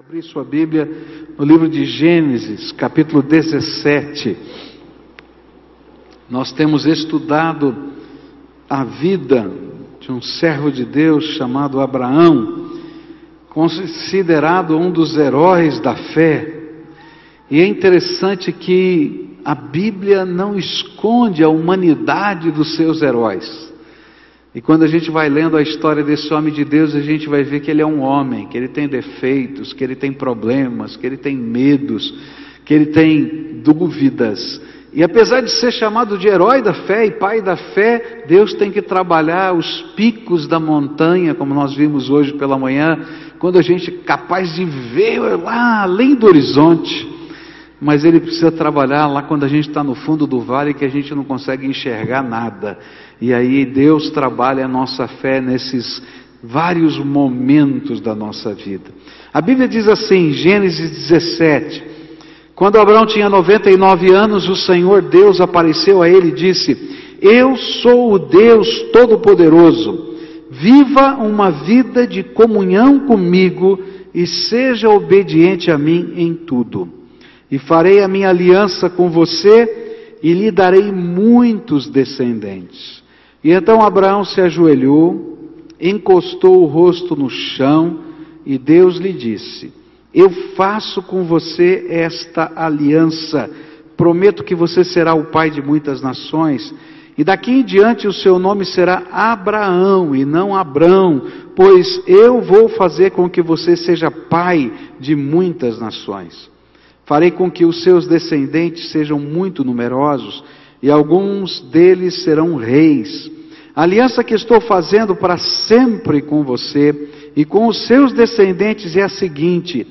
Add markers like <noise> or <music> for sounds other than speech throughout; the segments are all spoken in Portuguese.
Abrir sua Bíblia no livro de Gênesis, capítulo 17. Nós temos estudado a vida de um servo de Deus chamado Abraão, considerado um dos heróis da fé. E é interessante que a Bíblia não esconde a humanidade dos seus heróis. E quando a gente vai lendo a história desse homem de Deus, a gente vai ver que ele é um homem, que ele tem defeitos, que ele tem problemas, que ele tem medos, que ele tem dúvidas. E apesar de ser chamado de herói da fé e pai da fé, Deus tem que trabalhar os picos da montanha, como nós vimos hoje pela manhã, quando a gente é capaz de ver lá além do horizonte mas ele precisa trabalhar lá quando a gente está no fundo do vale que a gente não consegue enxergar nada. E aí Deus trabalha a nossa fé nesses vários momentos da nossa vida. A Bíblia diz assim, Gênesis 17: Quando Abraão tinha 99 anos, o Senhor Deus apareceu a ele e disse: Eu sou o Deus Todo-Poderoso. Viva uma vida de comunhão comigo e seja obediente a mim em tudo e farei a minha aliança com você e lhe darei muitos descendentes. E então Abraão se ajoelhou, encostou o rosto no chão e Deus lhe disse: Eu faço com você esta aliança. Prometo que você será o pai de muitas nações. E daqui em diante o seu nome será Abraão e não Abrão, pois eu vou fazer com que você seja pai de muitas nações. Farei com que os seus descendentes sejam muito numerosos e alguns deles serão reis. A aliança que estou fazendo para sempre com você e com os seus descendentes é a seguinte: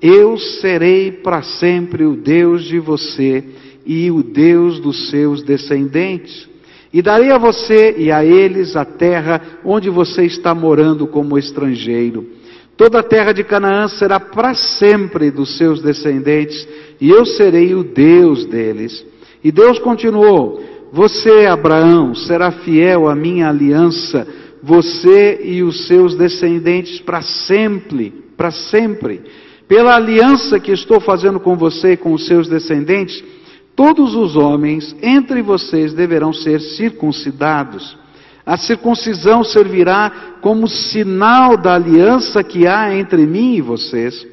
eu serei para sempre o Deus de você e o Deus dos seus descendentes. E darei a você e a eles a terra onde você está morando como estrangeiro Toda a terra de Canaã será para sempre dos seus descendentes, e eu serei o Deus deles. E Deus continuou: Você, Abraão, será fiel à minha aliança, você e os seus descendentes para sempre, para sempre. Pela aliança que estou fazendo com você e com os seus descendentes, todos os homens entre vocês deverão ser circuncidados. A circuncisão servirá como sinal da aliança que há entre mim e vocês.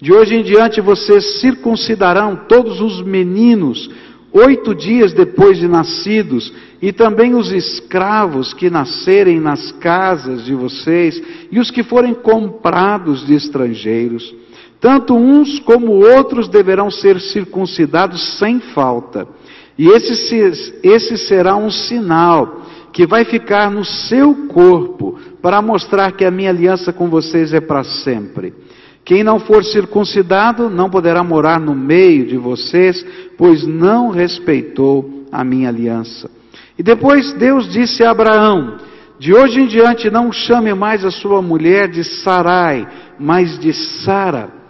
De hoje em diante vocês circuncidarão todos os meninos, oito dias depois de nascidos, e também os escravos que nascerem nas casas de vocês, e os que forem comprados de estrangeiros. Tanto uns como outros deverão ser circuncidados sem falta. E esse, esse será um sinal que vai ficar no seu corpo para mostrar que a minha aliança com vocês é para sempre. Quem não for circuncidado não poderá morar no meio de vocês, pois não respeitou a minha aliança. E depois Deus disse a Abraão: De hoje em diante não chame mais a sua mulher de Sarai, mas de Sara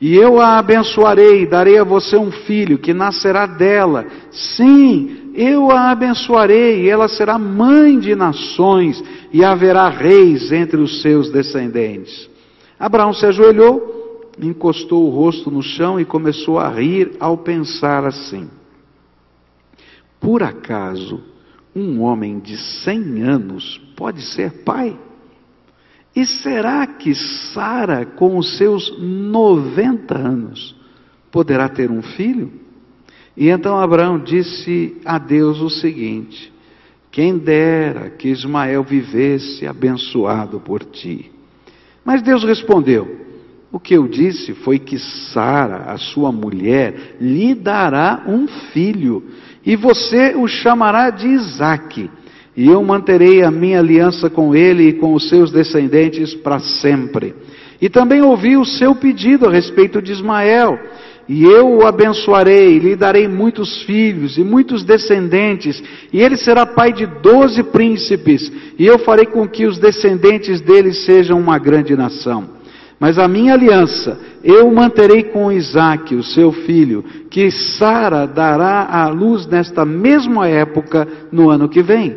e eu a abençoarei, darei a você um filho que nascerá dela. Sim, eu a abençoarei, e ela será mãe de nações, e haverá reis entre os seus descendentes. Abraão se ajoelhou, encostou o rosto no chão e começou a rir ao pensar assim: Por acaso um homem de cem anos pode ser pai? E será que Sara, com os seus 90 anos, poderá ter um filho? E então Abraão disse a Deus o seguinte: Quem dera que Ismael vivesse abençoado por ti. Mas Deus respondeu: O que eu disse foi que Sara, a sua mulher, lhe dará um filho, e você o chamará de Isaque e eu manterei a minha aliança com ele e com os seus descendentes para sempre. E também ouvi o seu pedido a respeito de Ismael, e eu o abençoarei, lhe darei muitos filhos e muitos descendentes, e ele será pai de doze príncipes, e eu farei com que os descendentes dele sejam uma grande nação. Mas a minha aliança eu manterei com Isaac, o seu filho, que Sara dará à luz nesta mesma época no ano que vem.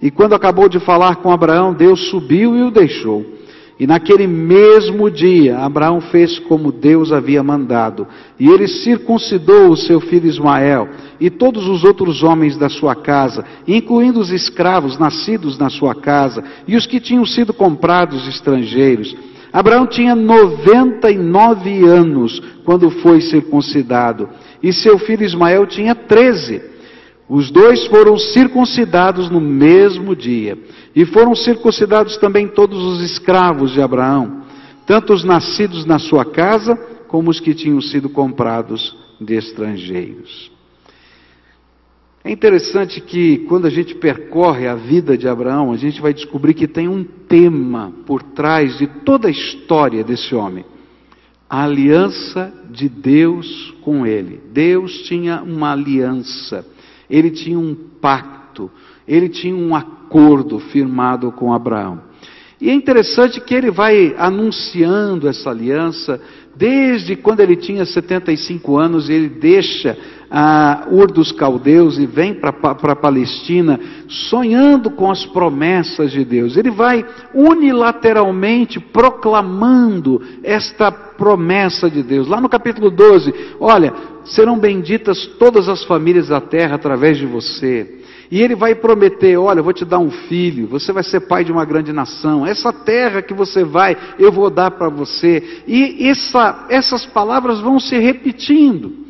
E quando acabou de falar com Abraão, Deus subiu e o deixou. E naquele mesmo dia, Abraão fez como Deus havia mandado. E ele circuncidou o seu filho Ismael e todos os outros homens da sua casa, incluindo os escravos nascidos na sua casa e os que tinham sido comprados estrangeiros. Abraão tinha 99 anos quando foi circuncidado e seu filho Ismael tinha 13. Os dois foram circuncidados no mesmo dia. E foram circuncidados também todos os escravos de Abraão, tanto os nascidos na sua casa, como os que tinham sido comprados de estrangeiros. É interessante que quando a gente percorre a vida de Abraão, a gente vai descobrir que tem um tema por trás de toda a história desse homem. A aliança de Deus com ele. Deus tinha uma aliança ele tinha um pacto, ele tinha um acordo firmado com Abraão. E é interessante que ele vai anunciando essa aliança desde quando ele tinha 75 anos, ele deixa a Ur dos Caldeus e vem para a Palestina, sonhando com as promessas de Deus. Ele vai unilateralmente proclamando esta promessa de Deus. Lá no capítulo 12, olha, serão benditas todas as famílias da terra através de você. E ele vai prometer: Olha, eu vou te dar um filho, você vai ser pai de uma grande nação. Essa terra que você vai, eu vou dar para você. E essa, essas palavras vão se repetindo.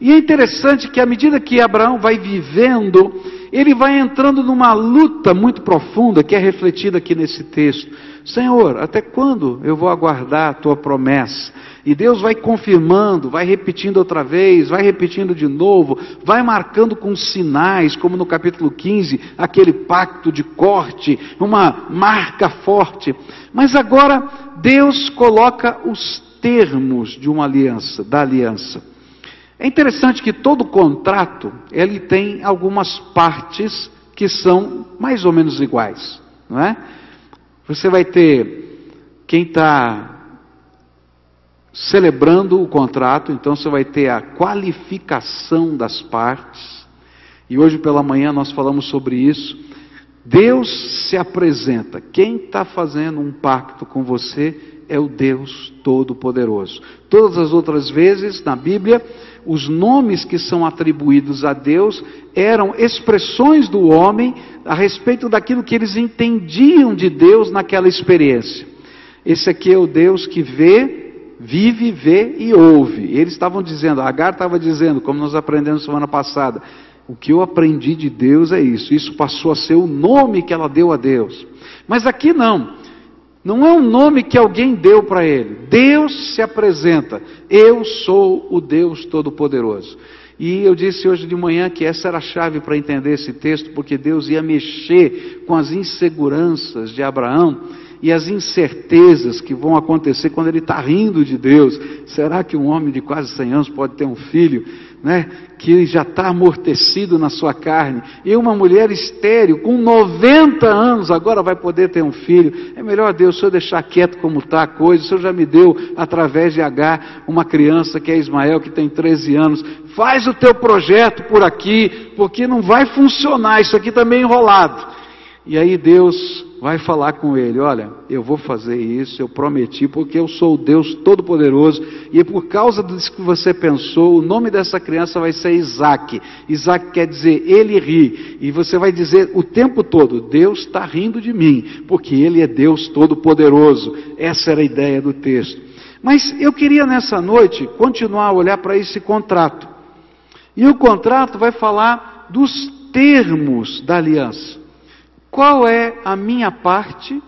E é interessante que à medida que Abraão vai vivendo, ele vai entrando numa luta muito profunda que é refletida aqui nesse texto. Senhor, até quando eu vou aguardar a tua promessa? E Deus vai confirmando, vai repetindo outra vez, vai repetindo de novo, vai marcando com sinais, como no capítulo 15, aquele pacto de corte, uma marca forte. Mas agora Deus coloca os termos de uma aliança, da aliança. É interessante que todo contrato, ele tem algumas partes que são mais ou menos iguais, não é? Você vai ter quem está celebrando o contrato, então você vai ter a qualificação das partes, e hoje pela manhã nós falamos sobre isso. Deus se apresenta, quem está fazendo um pacto com você é o Deus Todo-Poderoso. Todas as outras vezes na Bíblia, os nomes que são atribuídos a Deus eram expressões do homem a respeito daquilo que eles entendiam de Deus naquela experiência. Esse aqui é o Deus que vê, vive, vê e ouve. Eles estavam dizendo, Agar estava dizendo, como nós aprendemos semana passada, o que eu aprendi de Deus é isso. Isso passou a ser o nome que ela deu a Deus. Mas aqui não. Não é um nome que alguém deu para ele. Deus se apresenta. Eu sou o Deus Todo-Poderoso. E eu disse hoje de manhã que essa era a chave para entender esse texto, porque Deus ia mexer com as inseguranças de Abraão e as incertezas que vão acontecer quando ele está rindo de Deus. Será que um homem de quase 100 anos pode ter um filho? né, que já está amortecido na sua carne, e uma mulher estéril, com 90 anos, agora vai poder ter um filho. É melhor Deus, o Senhor deixar quieto como está a coisa. O Senhor já me deu, através de H, uma criança que é Ismael, que tem 13 anos. Faz o teu projeto por aqui, porque não vai funcionar, isso aqui está meio enrolado. E aí Deus vai falar com ele: Olha, eu vou fazer isso, eu prometi, porque eu sou o Deus Todo-Poderoso, e por causa disso que você pensou, o nome dessa criança vai ser Isaac. Isaac quer dizer ele ri, e você vai dizer o tempo todo: Deus está rindo de mim, porque ele é Deus Todo-Poderoso. Essa era a ideia do texto. Mas eu queria nessa noite continuar a olhar para esse contrato. E o contrato vai falar dos termos da aliança. Qual é a minha parte,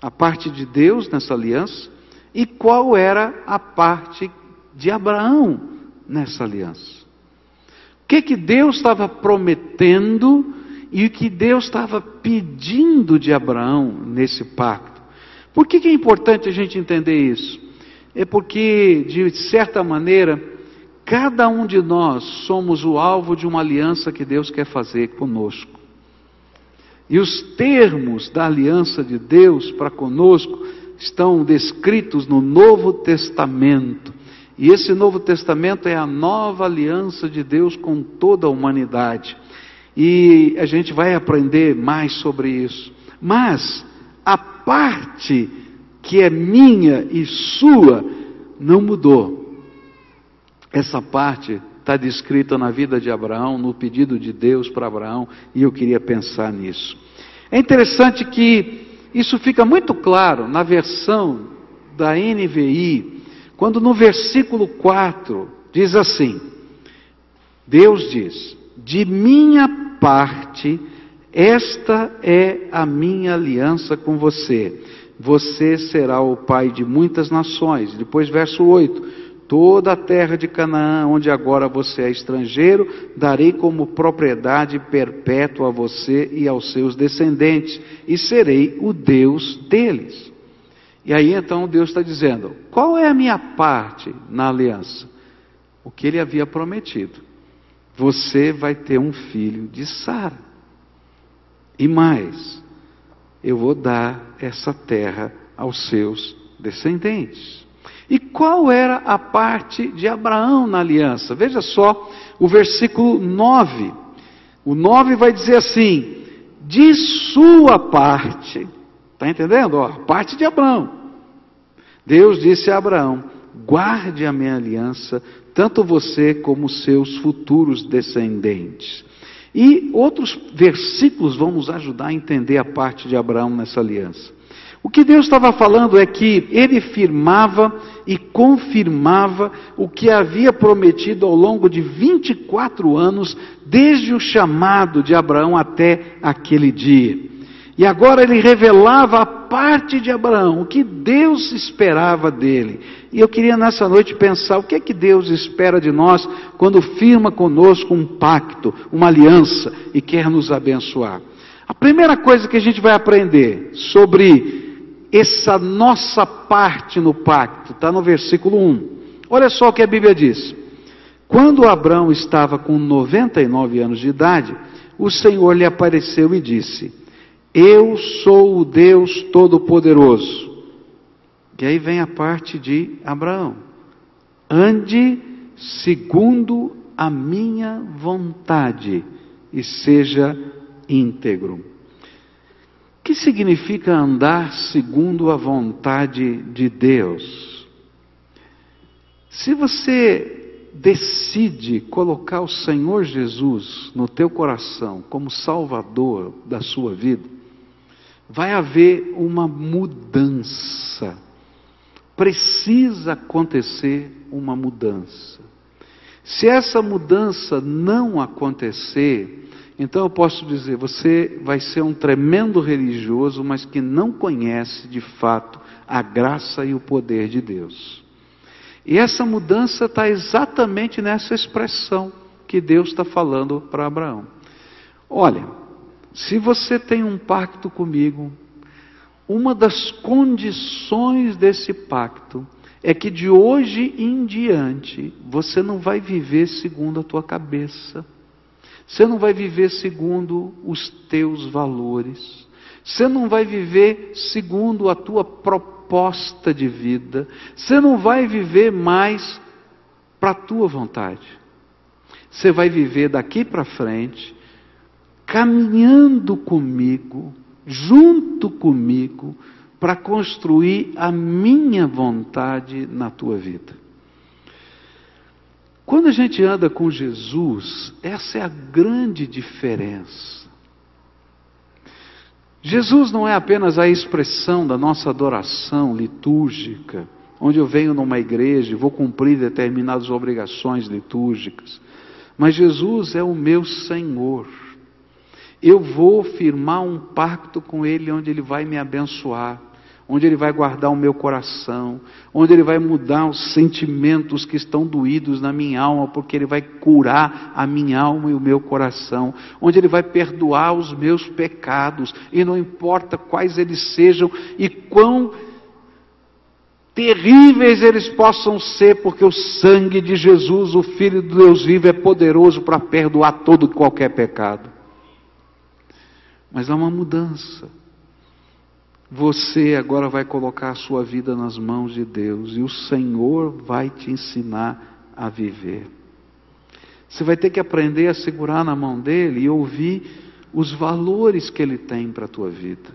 a parte de Deus nessa aliança, e qual era a parte de Abraão nessa aliança? O que, que Deus estava prometendo e o que Deus estava pedindo de Abraão nesse pacto? Por que, que é importante a gente entender isso? É porque, de certa maneira, cada um de nós somos o alvo de uma aliança que Deus quer fazer conosco. E os termos da aliança de Deus para conosco estão descritos no Novo Testamento. E esse Novo Testamento é a nova aliança de Deus com toda a humanidade. E a gente vai aprender mais sobre isso. Mas a parte que é minha e sua, não mudou. Essa parte está descrita na vida de Abraão, no pedido de Deus para Abraão, e eu queria pensar nisso. É interessante que isso fica muito claro na versão da NVI, quando no versículo 4 diz assim: Deus diz: De minha parte, esta é a minha aliança com você. Você será o pai de muitas nações. Depois, verso 8: Toda a terra de Canaã, onde agora você é estrangeiro, darei como propriedade perpétua a você e aos seus descendentes, e serei o Deus deles. E aí então Deus está dizendo: qual é a minha parte na aliança? O que ele havia prometido. Você vai ter um filho de Sara. E mais, eu vou dar essa terra aos seus descendentes. E qual era a parte de Abraão na aliança? Veja só o versículo 9. O 9 vai dizer assim: de sua parte. Está entendendo? A parte de Abraão. Deus disse a Abraão: guarde a minha aliança, tanto você como seus futuros descendentes. E outros versículos vão nos ajudar a entender a parte de Abraão nessa aliança. O que Deus estava falando é que ele firmava e confirmava o que havia prometido ao longo de 24 anos, desde o chamado de Abraão até aquele dia. E agora ele revelava a parte de Abraão, o que Deus esperava dele. E eu queria nessa noite pensar o que é que Deus espera de nós quando firma conosco um pacto, uma aliança e quer nos abençoar. A primeira coisa que a gente vai aprender sobre essa nossa parte no pacto, está no versículo 1. Olha só o que a Bíblia diz. Quando Abraão estava com 99 anos de idade, o Senhor lhe apareceu e disse: Eu sou o Deus Todo-Poderoso. E aí vem a parte de Abraão: Ande segundo a minha vontade e seja íntegro. Que significa andar segundo a vontade de Deus? Se você decide colocar o Senhor Jesus no teu coração como Salvador da sua vida, vai haver uma mudança. Precisa acontecer uma mudança. Se essa mudança não acontecer, então eu posso dizer: você vai ser um tremendo religioso, mas que não conhece de fato a graça e o poder de Deus. E essa mudança está exatamente nessa expressão que Deus está falando para Abraão. Olha, se você tem um pacto comigo, uma das condições desse pacto é que de hoje em diante você não vai viver segundo a tua cabeça. Você não vai viver segundo os teus valores. Você não vai viver segundo a tua proposta de vida. Você não vai viver mais para a tua vontade. Você vai viver daqui para frente, caminhando comigo, junto comigo, para construir a minha vontade na tua vida. Quando a gente anda com Jesus, essa é a grande diferença. Jesus não é apenas a expressão da nossa adoração litúrgica, onde eu venho numa igreja e vou cumprir determinadas obrigações litúrgicas, mas Jesus é o meu Senhor. Eu vou firmar um pacto com Ele onde Ele vai me abençoar onde Ele vai guardar o meu coração, onde Ele vai mudar os sentimentos que estão doídos na minha alma, porque Ele vai curar a minha alma e o meu coração, onde Ele vai perdoar os meus pecados, e não importa quais eles sejam e quão terríveis eles possam ser, porque o sangue de Jesus, o Filho de Deus vivo, é poderoso para perdoar todo qualquer pecado. Mas há uma mudança. Você agora vai colocar a sua vida nas mãos de Deus e o Senhor vai te ensinar a viver. Você vai ter que aprender a segurar na mão dele e ouvir os valores que ele tem para a tua vida.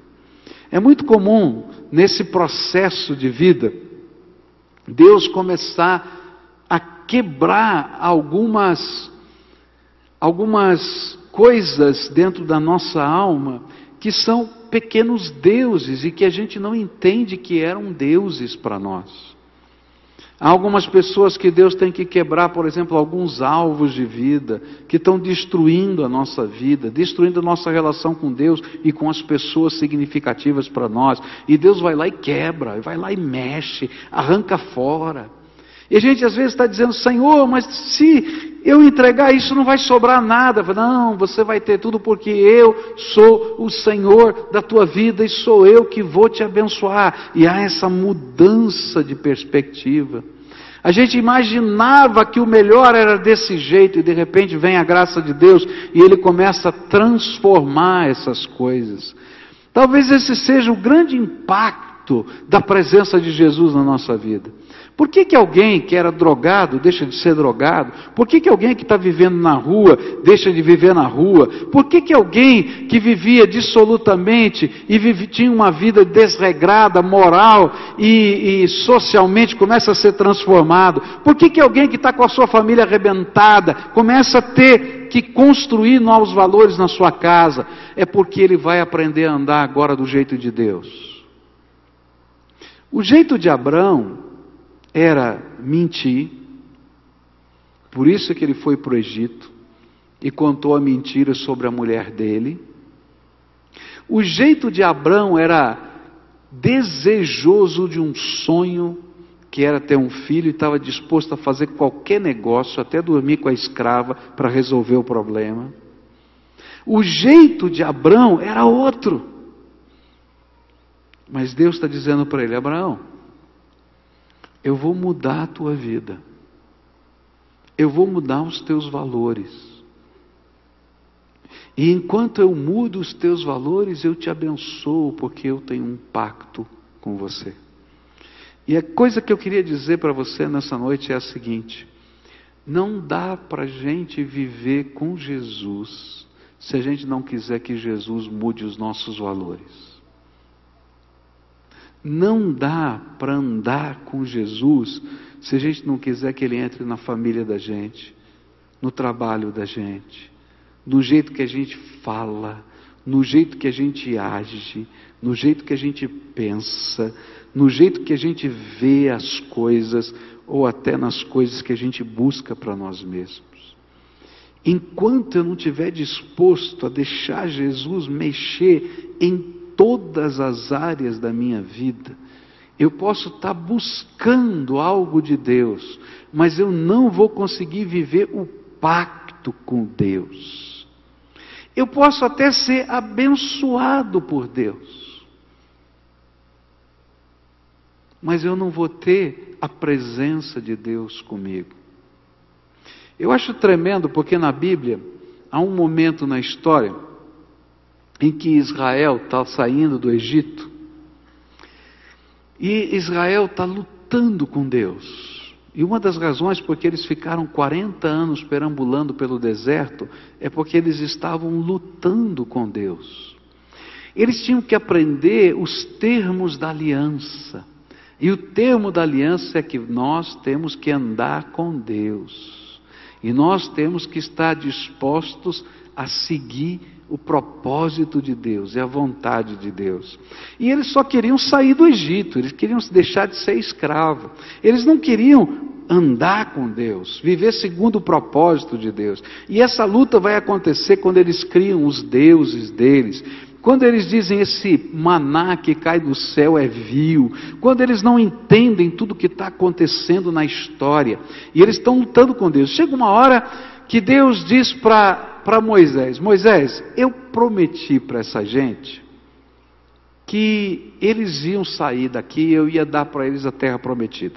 É muito comum nesse processo de vida Deus começar a quebrar algumas algumas coisas dentro da nossa alma que são pequenos deuses e que a gente não entende que eram deuses para nós. Há algumas pessoas que Deus tem que quebrar, por exemplo, alguns alvos de vida que estão destruindo a nossa vida, destruindo a nossa relação com Deus e com as pessoas significativas para nós. E Deus vai lá e quebra, vai lá e mexe, arranca fora. E a gente às vezes está dizendo, Senhor, mas se eu entregar isso não vai sobrar nada. Não, você vai ter tudo porque eu sou o Senhor da tua vida e sou eu que vou te abençoar. E há essa mudança de perspectiva. A gente imaginava que o melhor era desse jeito e de repente vem a graça de Deus e Ele começa a transformar essas coisas. Talvez esse seja o grande impacto da presença de Jesus na nossa vida. Por que, que alguém que era drogado deixa de ser drogado? Por que, que alguém que está vivendo na rua deixa de viver na rua? Por que, que alguém que vivia dissolutamente e tinha uma vida desregrada, moral e, e, socialmente começa a ser transformado? Por que, que alguém que está com a sua família arrebentada começa a ter que construir novos valores na sua casa? É porque ele vai aprender a andar agora do jeito de Deus. O jeito de Abraão era mentir, por isso que ele foi para o Egito e contou a mentira sobre a mulher dele. O jeito de Abraão era desejoso de um sonho, que era ter um filho, e estava disposto a fazer qualquer negócio, até dormir com a escrava, para resolver o problema. O jeito de Abraão era outro. Mas Deus está dizendo para ele: Abraão, eu vou mudar a tua vida. Eu vou mudar os teus valores. E enquanto eu mudo os teus valores, eu te abençoo, porque eu tenho um pacto com você. E a coisa que eu queria dizer para você nessa noite é a seguinte: não dá para a gente viver com Jesus se a gente não quiser que Jesus mude os nossos valores. Não dá para andar com Jesus se a gente não quiser que Ele entre na família da gente, no trabalho da gente, no jeito que a gente fala, no jeito que a gente age, no jeito que a gente pensa, no jeito que a gente vê as coisas, ou até nas coisas que a gente busca para nós mesmos. Enquanto eu não estiver disposto a deixar Jesus mexer em todas as áreas da minha vida. Eu posso estar buscando algo de Deus, mas eu não vou conseguir viver o pacto com Deus. Eu posso até ser abençoado por Deus, mas eu não vou ter a presença de Deus comigo. Eu acho tremendo porque na Bíblia há um momento na história em que Israel está saindo do Egito e Israel está lutando com Deus. E uma das razões por que eles ficaram 40 anos perambulando pelo deserto é porque eles estavam lutando com Deus. Eles tinham que aprender os termos da aliança. E o termo da aliança é que nós temos que andar com Deus. E nós temos que estar dispostos a seguir o propósito de Deus e a vontade de Deus. E eles só queriam sair do Egito, eles queriam deixar de ser escravo. Eles não queriam andar com Deus, viver segundo o propósito de Deus. E essa luta vai acontecer quando eles criam os deuses deles. Quando eles dizem esse maná que cai do céu é vil, quando eles não entendem tudo que está acontecendo na história, e eles estão lutando com Deus. Chega uma hora que Deus diz para para Moisés: Moisés, eu prometi para essa gente que eles iam sair daqui, eu ia dar para eles a terra prometida.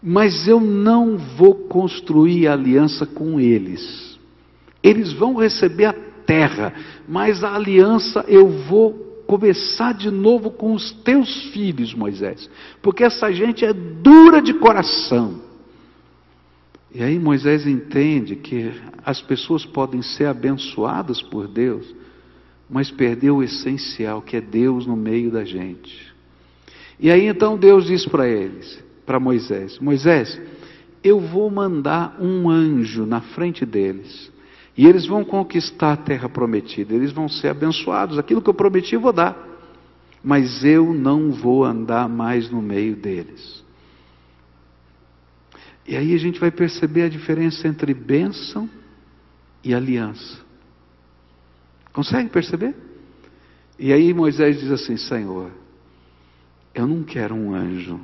Mas eu não vou construir aliança com eles. Eles vão receber a terra, mas a aliança eu vou começar de novo com os teus filhos, Moisés, porque essa gente é dura de coração. E aí Moisés entende que as pessoas podem ser abençoadas por Deus, mas perdeu o essencial, que é Deus no meio da gente. E aí então Deus diz para eles, para Moisés: Moisés, eu vou mandar um anjo na frente deles. E eles vão conquistar a terra prometida, eles vão ser abençoados. Aquilo que eu prometi eu vou dar. Mas eu não vou andar mais no meio deles. E aí a gente vai perceber a diferença entre bênção e aliança. Consegue perceber? E aí Moisés diz assim: Senhor, eu não quero um anjo.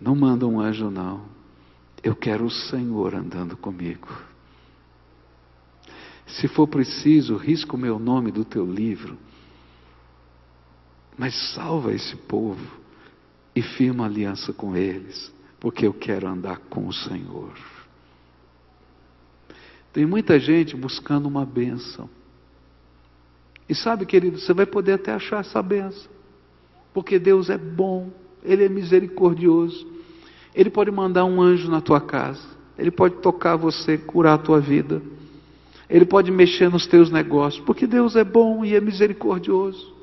Não manda um anjo, não. Eu quero o Senhor andando comigo. Se for preciso, risca o meu nome do teu livro. Mas salva esse povo e firma aliança com eles, porque eu quero andar com o Senhor. Tem muita gente buscando uma bênção. E sabe, querido, você vai poder até achar essa bênção, porque Deus é bom, Ele é misericordioso. Ele pode mandar um anjo na tua casa, Ele pode tocar você, curar a tua vida, Ele pode mexer nos teus negócios, porque Deus é bom e é misericordioso.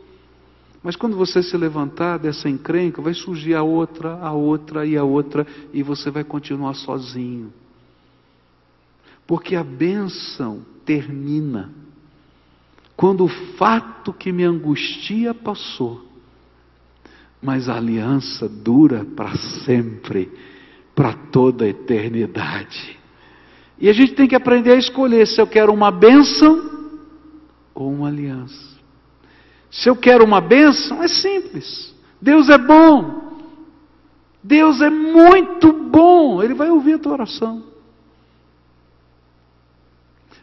Mas quando você se levantar dessa encrenca, vai surgir a outra, a outra e a outra, e você vai continuar sozinho. Porque a bênção termina quando o fato que me angustia passou, mas a aliança dura para sempre, para toda a eternidade. E a gente tem que aprender a escolher se eu quero uma bênção ou uma aliança. Se eu quero uma bênção, é simples. Deus é bom. Deus é muito bom. Ele vai ouvir a tua oração.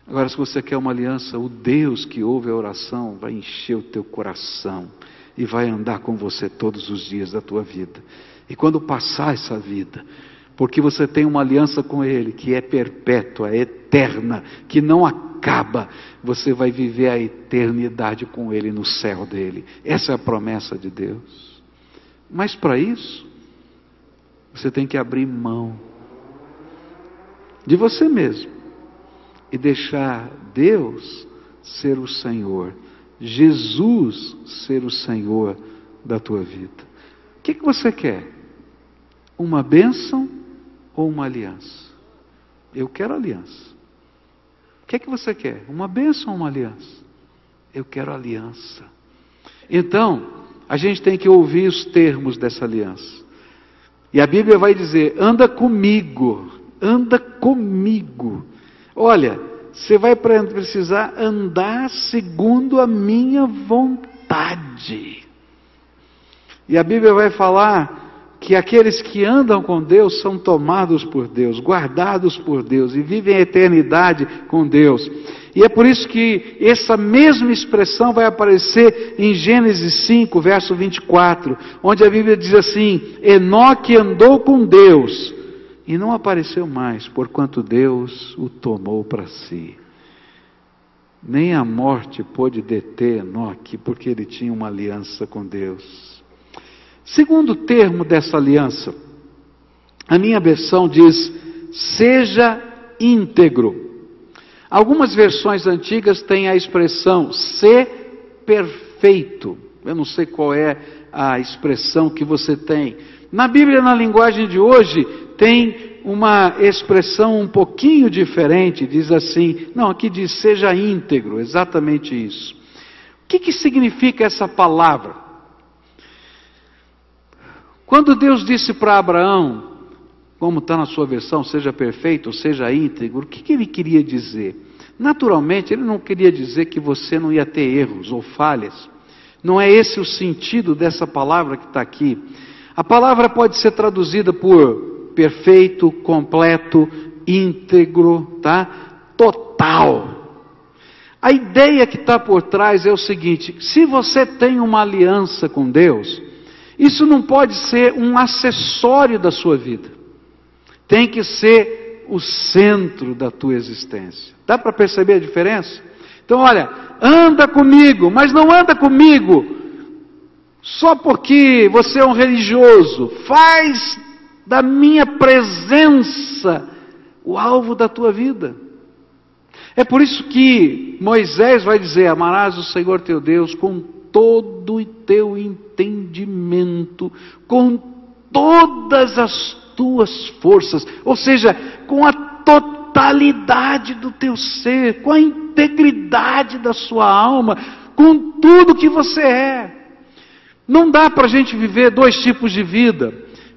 Agora, se você quer uma aliança, o Deus que ouve a oração vai encher o teu coração e vai andar com você todos os dias da tua vida. E quando passar essa vida, porque você tem uma aliança com Ele que é perpétua, é eterna, que não acaba, você vai viver a eternidade com Ele no céu dele. Essa é a promessa de Deus. Mas para isso, você tem que abrir mão de você mesmo e deixar Deus ser o Senhor, Jesus ser o Senhor da tua vida. O que, que você quer? Uma bênção ou uma aliança? Eu quero aliança. O que é que você quer? Uma bênção ou uma aliança? Eu quero aliança. Então, a gente tem que ouvir os termos dessa aliança. E a Bíblia vai dizer: anda comigo, anda comigo. Olha, você vai precisar andar segundo a minha vontade. E a Bíblia vai falar que aqueles que andam com Deus são tomados por Deus, guardados por Deus e vivem a eternidade com Deus. E é por isso que essa mesma expressão vai aparecer em Gênesis 5, verso 24, onde a Bíblia diz assim: Enoque andou com Deus e não apareceu mais, porquanto Deus o tomou para si. Nem a morte pôde deter Enoque, porque ele tinha uma aliança com Deus. Segundo termo dessa aliança, a minha versão diz: seja íntegro. Algumas versões antigas têm a expressão ser perfeito. Eu não sei qual é a expressão que você tem. Na Bíblia, na linguagem de hoje, tem uma expressão um pouquinho diferente, diz assim, não, aqui diz seja íntegro, exatamente isso. O que, que significa essa palavra? Quando Deus disse para Abraão, como está na sua versão, seja perfeito, seja íntegro, o que, que ele queria dizer? Naturalmente, ele não queria dizer que você não ia ter erros ou falhas. Não é esse o sentido dessa palavra que está aqui. A palavra pode ser traduzida por perfeito, completo, íntegro, tá? Total. A ideia que está por trás é o seguinte: se você tem uma aliança com Deus, isso não pode ser um acessório da sua vida. Tem que ser o centro da tua existência. Dá para perceber a diferença? Então, olha, anda comigo, mas não anda comigo só porque você é um religioso. Faz da minha presença o alvo da tua vida. É por isso que Moisés vai dizer: Amarás o Senhor teu Deus com todo o teu entendimento, com todas as tuas forças, ou seja, com a totalidade do teu ser, com a integridade da sua alma, com tudo que você é. Não dá para a gente viver dois tipos de vida.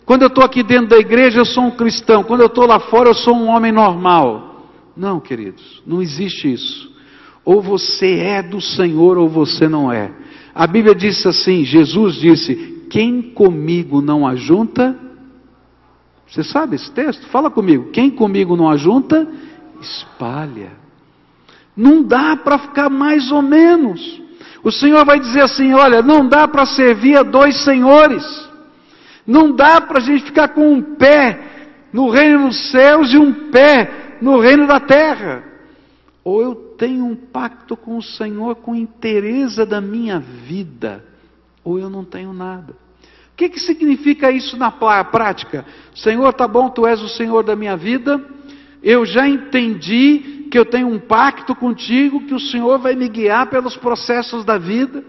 Quando eu estou aqui dentro da igreja, eu sou um cristão. Quando eu estou lá fora, eu sou um homem normal. Não, queridos, não existe isso. Ou você é do Senhor ou você não é. A Bíblia disse assim: Jesus disse: Quem comigo não ajunta, você sabe esse texto? Fala comigo. Quem comigo não ajunta, espalha. Não dá para ficar mais ou menos. O Senhor vai dizer assim: olha, não dá para servir a dois senhores. Não dá para a gente ficar com um pé no reino dos céus e um pé no reino da terra. Ou eu tenho um pacto com o Senhor com interesse da minha vida, ou eu não tenho nada. O que, que significa isso na prática? Senhor, tá bom, tu és o Senhor da minha vida, eu já entendi que eu tenho um pacto contigo, que o Senhor vai me guiar pelos processos da vida.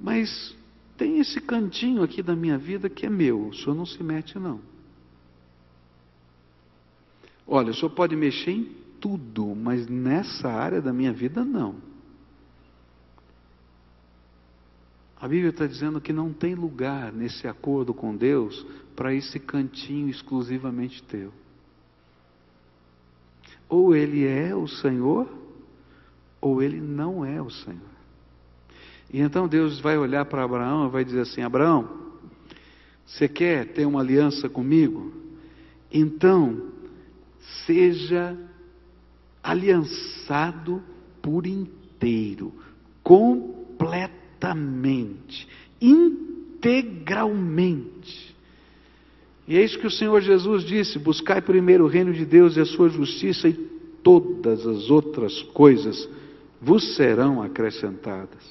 Mas tem esse cantinho aqui da minha vida que é meu, o Senhor não se mete, não. Olha, o Senhor pode mexer em tudo, mas nessa área da minha vida, não. A Bíblia está dizendo que não tem lugar nesse acordo com Deus para esse cantinho exclusivamente teu. Ou ele é o Senhor, ou ele não é o Senhor. E então Deus vai olhar para Abraão e vai dizer assim: Abraão, você quer ter uma aliança comigo? Então, seja aliançado por inteiro, completamente integralmente. E é isso que o Senhor Jesus disse: buscai primeiro o reino de Deus e a sua justiça, e todas as outras coisas vos serão acrescentadas.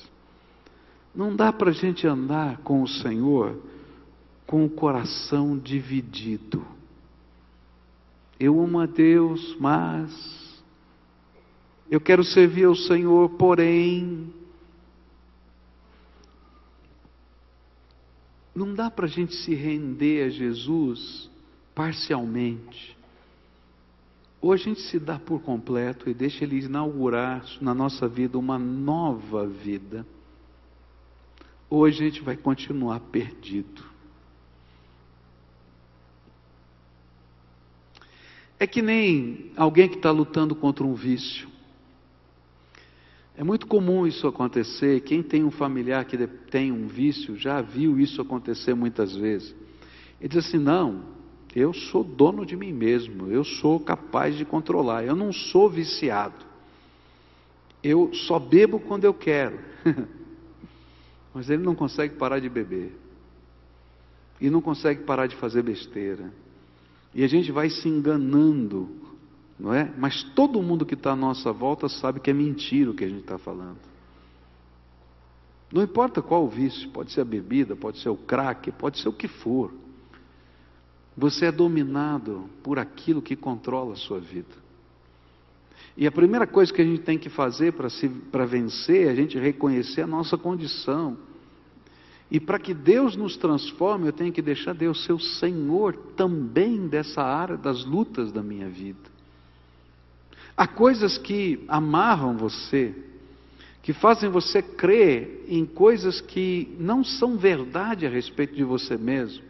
Não dá para a gente andar com o Senhor com o coração dividido. Eu amo a Deus, mas eu quero servir ao Senhor, porém Não dá para a gente se render a Jesus parcialmente. Ou a gente se dá por completo e deixa Ele inaugurar na nossa vida uma nova vida, ou a gente vai continuar perdido. É que nem alguém que está lutando contra um vício. É muito comum isso acontecer. Quem tem um familiar que tem um vício já viu isso acontecer muitas vezes. Ele diz assim: não, eu sou dono de mim mesmo, eu sou capaz de controlar, eu não sou viciado. Eu só bebo quando eu quero. <laughs> Mas ele não consegue parar de beber. E não consegue parar de fazer besteira. E a gente vai se enganando não é? Mas todo mundo que está à nossa volta sabe que é mentira o que a gente está falando. Não importa qual o vício, pode ser a bebida, pode ser o crack, pode ser o que for. Você é dominado por aquilo que controla a sua vida. E a primeira coisa que a gente tem que fazer para vencer é a gente reconhecer a nossa condição. E para que Deus nos transforme, eu tenho que deixar Deus ser o Senhor também dessa área das lutas da minha vida. Há coisas que amarram você, que fazem você crer em coisas que não são verdade a respeito de você mesmo.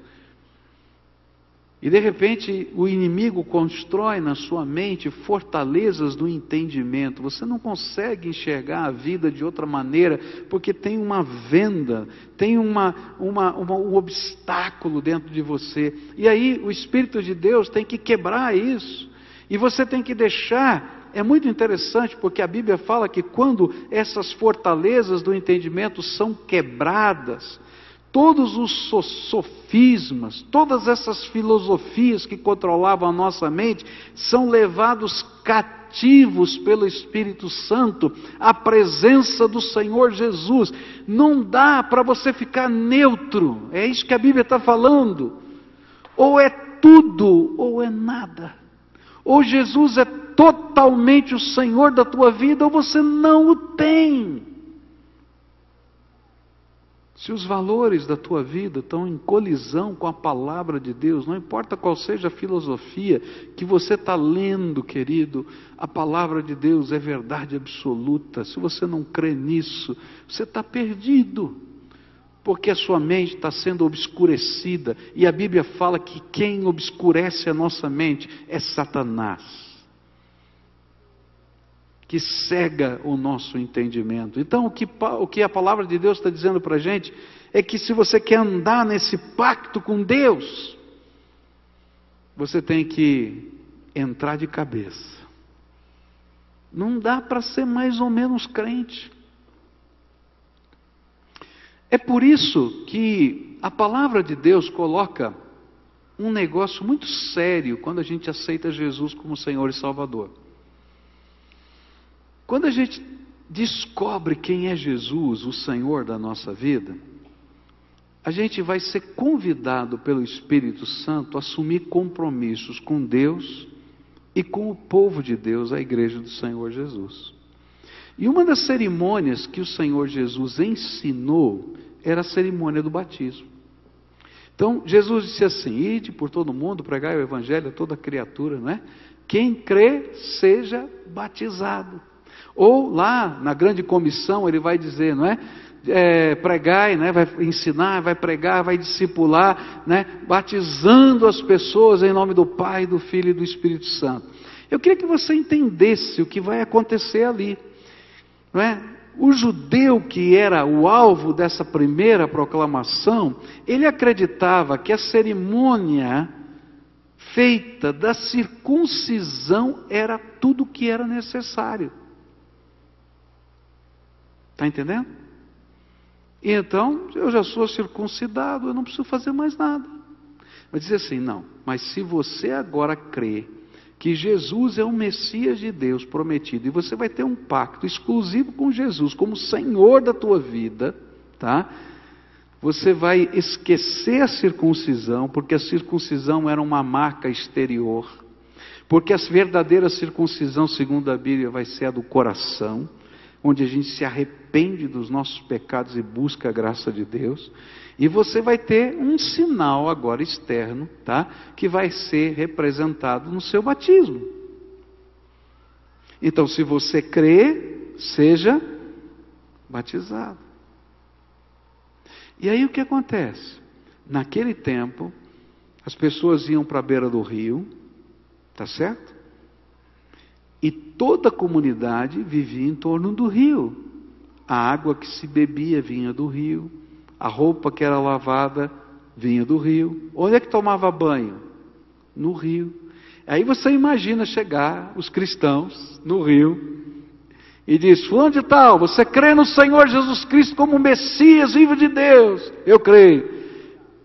E de repente o inimigo constrói na sua mente fortalezas do entendimento. Você não consegue enxergar a vida de outra maneira, porque tem uma venda, tem uma, uma, uma, um obstáculo dentro de você. E aí o Espírito de Deus tem que quebrar isso. E você tem que deixar. É muito interessante porque a Bíblia fala que quando essas fortalezas do entendimento são quebradas, todos os sofismas, todas essas filosofias que controlavam a nossa mente são levados cativos pelo Espírito Santo à presença do Senhor Jesus. Não dá para você ficar neutro, é isso que a Bíblia está falando. Ou é tudo ou é nada. Ou Jesus é totalmente o Senhor da tua vida, ou você não o tem. Se os valores da tua vida estão em colisão com a palavra de Deus, não importa qual seja a filosofia que você está lendo, querido, a palavra de Deus é verdade absoluta. Se você não crê nisso, você está perdido, porque a sua mente está sendo obscurecida, e a Bíblia fala que quem obscurece a nossa mente é Satanás que cega o nosso entendimento. Então, o que, o que a palavra de Deus está dizendo para a gente é que se você quer andar nesse pacto com Deus, você tem que entrar de cabeça. Não dá para ser mais ou menos crente. É por isso que a palavra de Deus coloca um negócio muito sério quando a gente aceita Jesus como Senhor e Salvador. Quando a gente descobre quem é Jesus, o Senhor da nossa vida, a gente vai ser convidado pelo Espírito Santo a assumir compromissos com Deus e com o povo de Deus, a igreja do Senhor Jesus. E uma das cerimônias que o Senhor Jesus ensinou era a cerimônia do batismo. Então, Jesus disse assim: Ide por todo mundo, pregai o evangelho a toda criatura, não é? Quem crê, seja batizado. Ou lá na grande comissão ele vai dizer, não é? é pregai, né? vai ensinar, vai pregar, vai discipular, né? batizando as pessoas em nome do Pai, do Filho e do Espírito Santo. Eu queria que você entendesse o que vai acontecer ali. Não é? O judeu que era o alvo dessa primeira proclamação, ele acreditava que a cerimônia feita da circuncisão era tudo que era necessário. Está entendendo? E então, eu já sou circuncidado, eu não preciso fazer mais nada. Vai dizer assim: não, mas se você agora crê que Jesus é o Messias de Deus prometido, e você vai ter um pacto exclusivo com Jesus como Senhor da tua vida, tá? Você vai esquecer a circuncisão, porque a circuncisão era uma marca exterior. Porque a verdadeira circuncisão, segundo a Bíblia, vai ser a do coração onde a gente se arrepende dos nossos pecados e busca a graça de Deus. E você vai ter um sinal agora externo, tá? Que vai ser representado no seu batismo. Então, se você crê, seja batizado. E aí o que acontece? Naquele tempo, as pessoas iam para a beira do rio, tá certo? E toda a comunidade vivia em torno do rio. A água que se bebia vinha do rio, a roupa que era lavada vinha do rio. Onde é que tomava banho? No rio. Aí você imagina chegar os cristãos no rio e diz: Fulano de tal, você crê no Senhor Jesus Cristo como Messias vivo de Deus? Eu creio.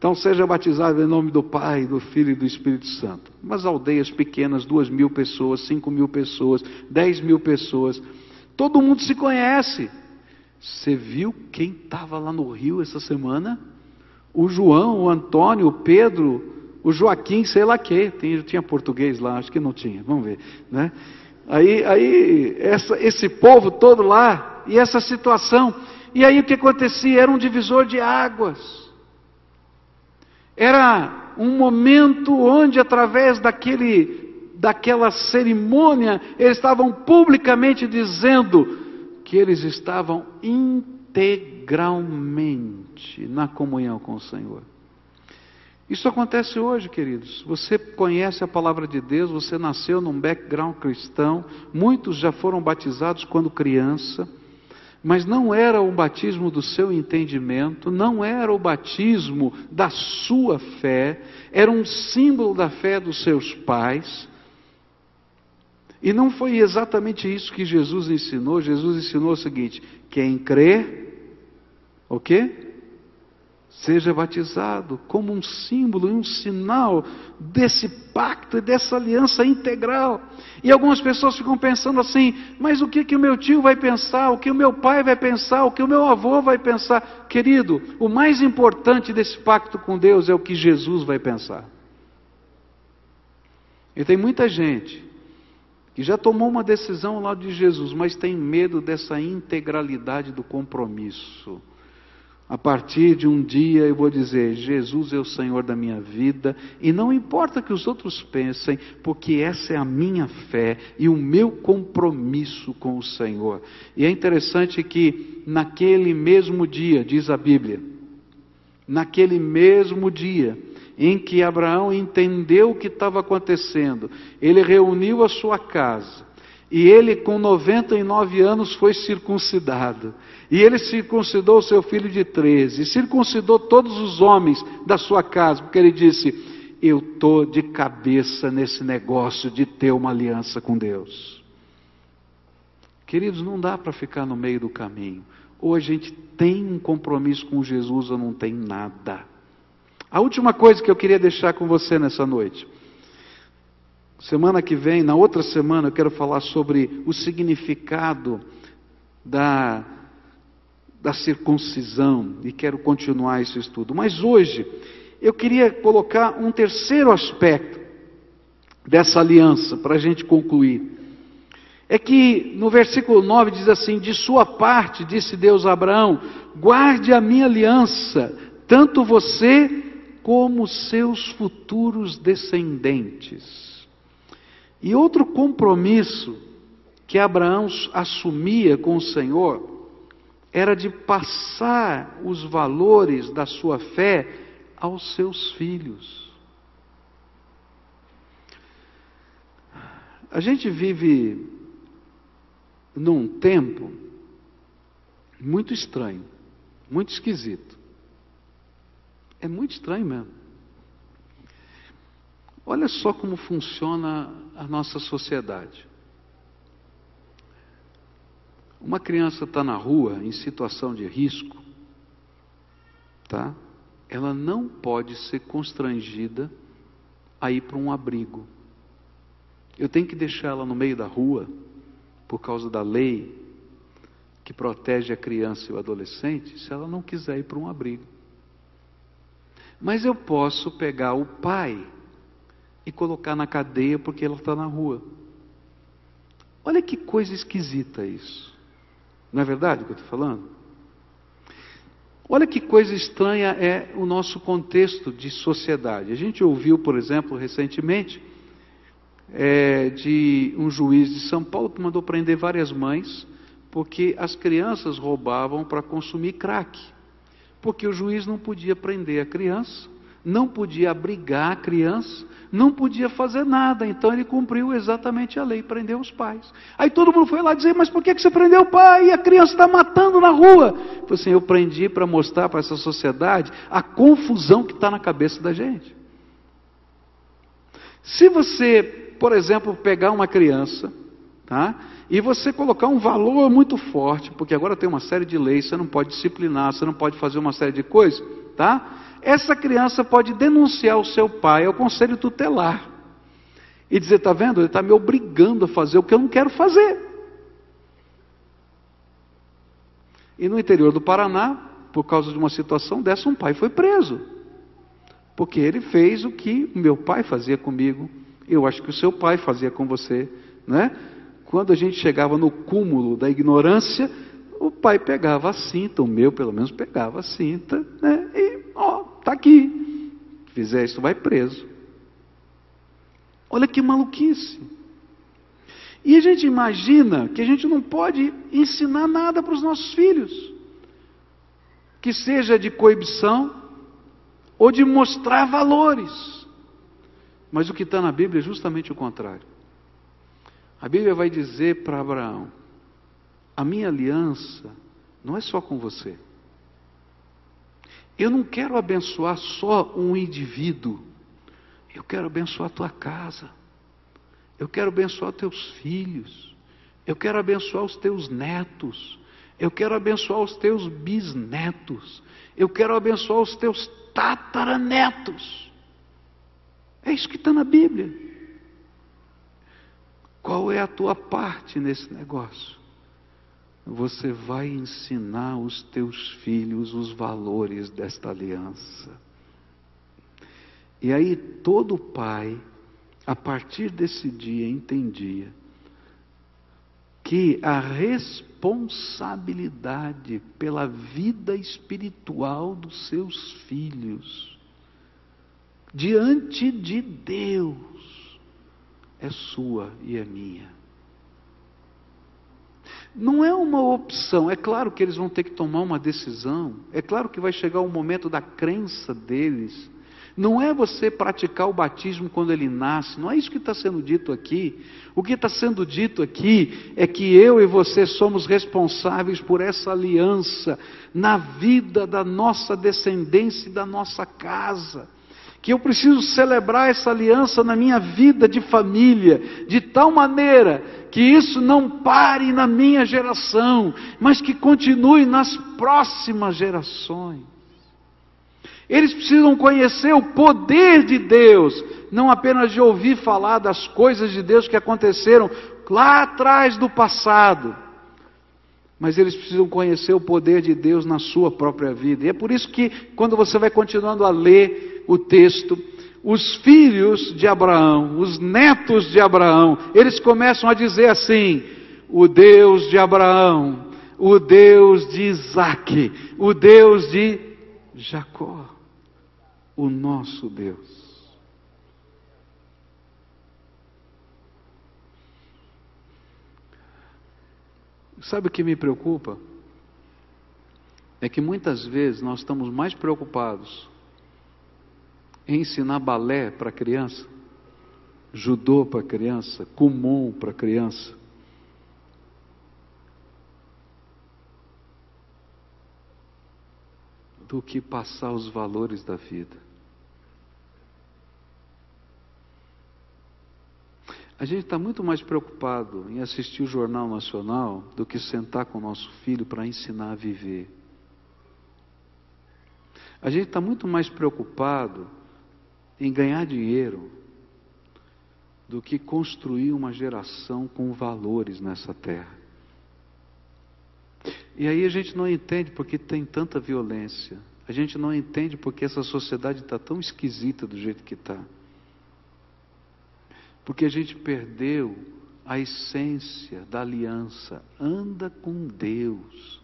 Então seja batizado em nome do Pai, do Filho e do Espírito Santo. Umas aldeias pequenas, duas mil pessoas, cinco mil pessoas, dez mil pessoas. Todo mundo se conhece. Você viu quem estava lá no Rio essa semana? O João, o Antônio, o Pedro, o Joaquim, sei lá que. Tinha, tinha português lá, acho que não tinha. Vamos ver, né? Aí, aí essa, esse povo todo lá e essa situação. E aí o que acontecia? Era um divisor de águas. Era um momento onde, através daquele, daquela cerimônia, eles estavam publicamente dizendo que eles estavam integralmente na comunhão com o Senhor. Isso acontece hoje, queridos. Você conhece a palavra de Deus, você nasceu num background cristão, muitos já foram batizados quando criança mas não era o batismo do seu entendimento, não era o batismo da sua fé, era um símbolo da fé dos seus pais. E não foi exatamente isso que Jesus ensinou. Jesus ensinou o seguinte: quem crê, o quê? Seja batizado como um símbolo e um sinal desse pacto e dessa aliança integral. E algumas pessoas ficam pensando assim: mas o que, que o meu tio vai pensar? O que o meu pai vai pensar? O que o meu avô vai pensar? Querido, o mais importante desse pacto com Deus é o que Jesus vai pensar. E tem muita gente que já tomou uma decisão ao lado de Jesus, mas tem medo dessa integralidade do compromisso. A partir de um dia eu vou dizer: Jesus é o Senhor da minha vida, e não importa que os outros pensem, porque essa é a minha fé e o meu compromisso com o Senhor. E é interessante que naquele mesmo dia, diz a Bíblia, naquele mesmo dia, em que Abraão entendeu o que estava acontecendo, ele reuniu a sua casa, e ele, com 99 anos, foi circuncidado. E ele circuncidou seu filho de 13, e circuncidou todos os homens da sua casa, porque ele disse: Eu estou de cabeça nesse negócio de ter uma aliança com Deus. Queridos, não dá para ficar no meio do caminho. Ou a gente tem um compromisso com Jesus ou não tem nada. A última coisa que eu queria deixar com você nessa noite. Semana que vem, na outra semana, eu quero falar sobre o significado da, da circuncisão e quero continuar esse estudo. Mas hoje, eu queria colocar um terceiro aspecto dessa aliança para a gente concluir. É que no versículo 9 diz assim: De sua parte, disse Deus a Abraão, guarde a minha aliança, tanto você como seus futuros descendentes. E outro compromisso que Abraão assumia com o Senhor era de passar os valores da sua fé aos seus filhos. A gente vive num tempo muito estranho, muito esquisito. É muito estranho mesmo. Olha só como funciona a nossa sociedade. Uma criança está na rua em situação de risco, tá? Ela não pode ser constrangida a ir para um abrigo. Eu tenho que deixar ela no meio da rua por causa da lei que protege a criança e o adolescente, se ela não quiser ir para um abrigo. Mas eu posso pegar o pai e colocar na cadeia porque ela está na rua. Olha que coisa esquisita isso. Não é verdade o que eu estou falando? Olha que coisa estranha é o nosso contexto de sociedade. A gente ouviu, por exemplo, recentemente, é, de um juiz de São Paulo que mandou prender várias mães porque as crianças roubavam para consumir crack. Porque o juiz não podia prender a criança não podia abrigar a criança, não podia fazer nada, então ele cumpriu exatamente a lei, prendeu os pais. Aí todo mundo foi lá dizer: Mas por que você prendeu o pai? E a criança está matando na rua. Falei assim: Eu prendi para mostrar para essa sociedade a confusão que está na cabeça da gente. Se você, por exemplo, pegar uma criança, tá? E você colocar um valor muito forte, porque agora tem uma série de leis, você não pode disciplinar, você não pode fazer uma série de coisas, tá? Essa criança pode denunciar o seu pai ao conselho tutelar e dizer: está vendo, ele está me obrigando a fazer o que eu não quero fazer. E no interior do Paraná, por causa de uma situação dessa, um pai foi preso. Porque ele fez o que meu pai fazia comigo, eu acho que o seu pai fazia com você, né? Quando a gente chegava no cúmulo da ignorância, o pai pegava a cinta, o meu pelo menos pegava a cinta, né? E ó, está aqui. Se fizer isso, vai preso. Olha que maluquice. E a gente imagina que a gente não pode ensinar nada para os nossos filhos, que seja de coibição ou de mostrar valores. Mas o que está na Bíblia é justamente o contrário. A Bíblia vai dizer para Abraão: a minha aliança não é só com você. Eu não quero abençoar só um indivíduo. Eu quero abençoar a tua casa. Eu quero abençoar teus filhos. Eu quero abençoar os teus netos. Eu quero abençoar os teus bisnetos. Eu quero abençoar os teus tataranetos. É isso que está na Bíblia. Qual é a tua parte nesse negócio? Você vai ensinar os teus filhos os valores desta aliança. E aí todo pai a partir desse dia, entendia que a responsabilidade pela vida espiritual dos seus filhos, diante de Deus, é sua e é minha. Não é uma opção, é claro que eles vão ter que tomar uma decisão, é claro que vai chegar o momento da crença deles não é você praticar o batismo quando ele nasce, não é isso que está sendo dito aqui. O que está sendo dito aqui é que eu e você somos responsáveis por essa aliança na vida da nossa descendência e da nossa casa. Que eu preciso celebrar essa aliança na minha vida de família, de tal maneira que isso não pare na minha geração, mas que continue nas próximas gerações. Eles precisam conhecer o poder de Deus, não apenas de ouvir falar das coisas de Deus que aconteceram lá atrás do passado, mas eles precisam conhecer o poder de Deus na sua própria vida. E é por isso que, quando você vai continuando a ler o texto, os filhos de Abraão, os netos de Abraão, eles começam a dizer assim: o Deus de Abraão, o Deus de Isaac, o Deus de Jacó o nosso Deus. Sabe o que me preocupa? É que muitas vezes nós estamos mais preocupados ensinar balé para criança, judô para criança, kumon para criança, do que passar os valores da vida. A gente está muito mais preocupado em assistir o Jornal Nacional do que sentar com o nosso filho para ensinar a viver. A gente está muito mais preocupado em ganhar dinheiro do que construir uma geração com valores nessa terra. E aí a gente não entende porque tem tanta violência. A gente não entende porque essa sociedade está tão esquisita do jeito que está. Porque a gente perdeu a essência da aliança. Anda com Deus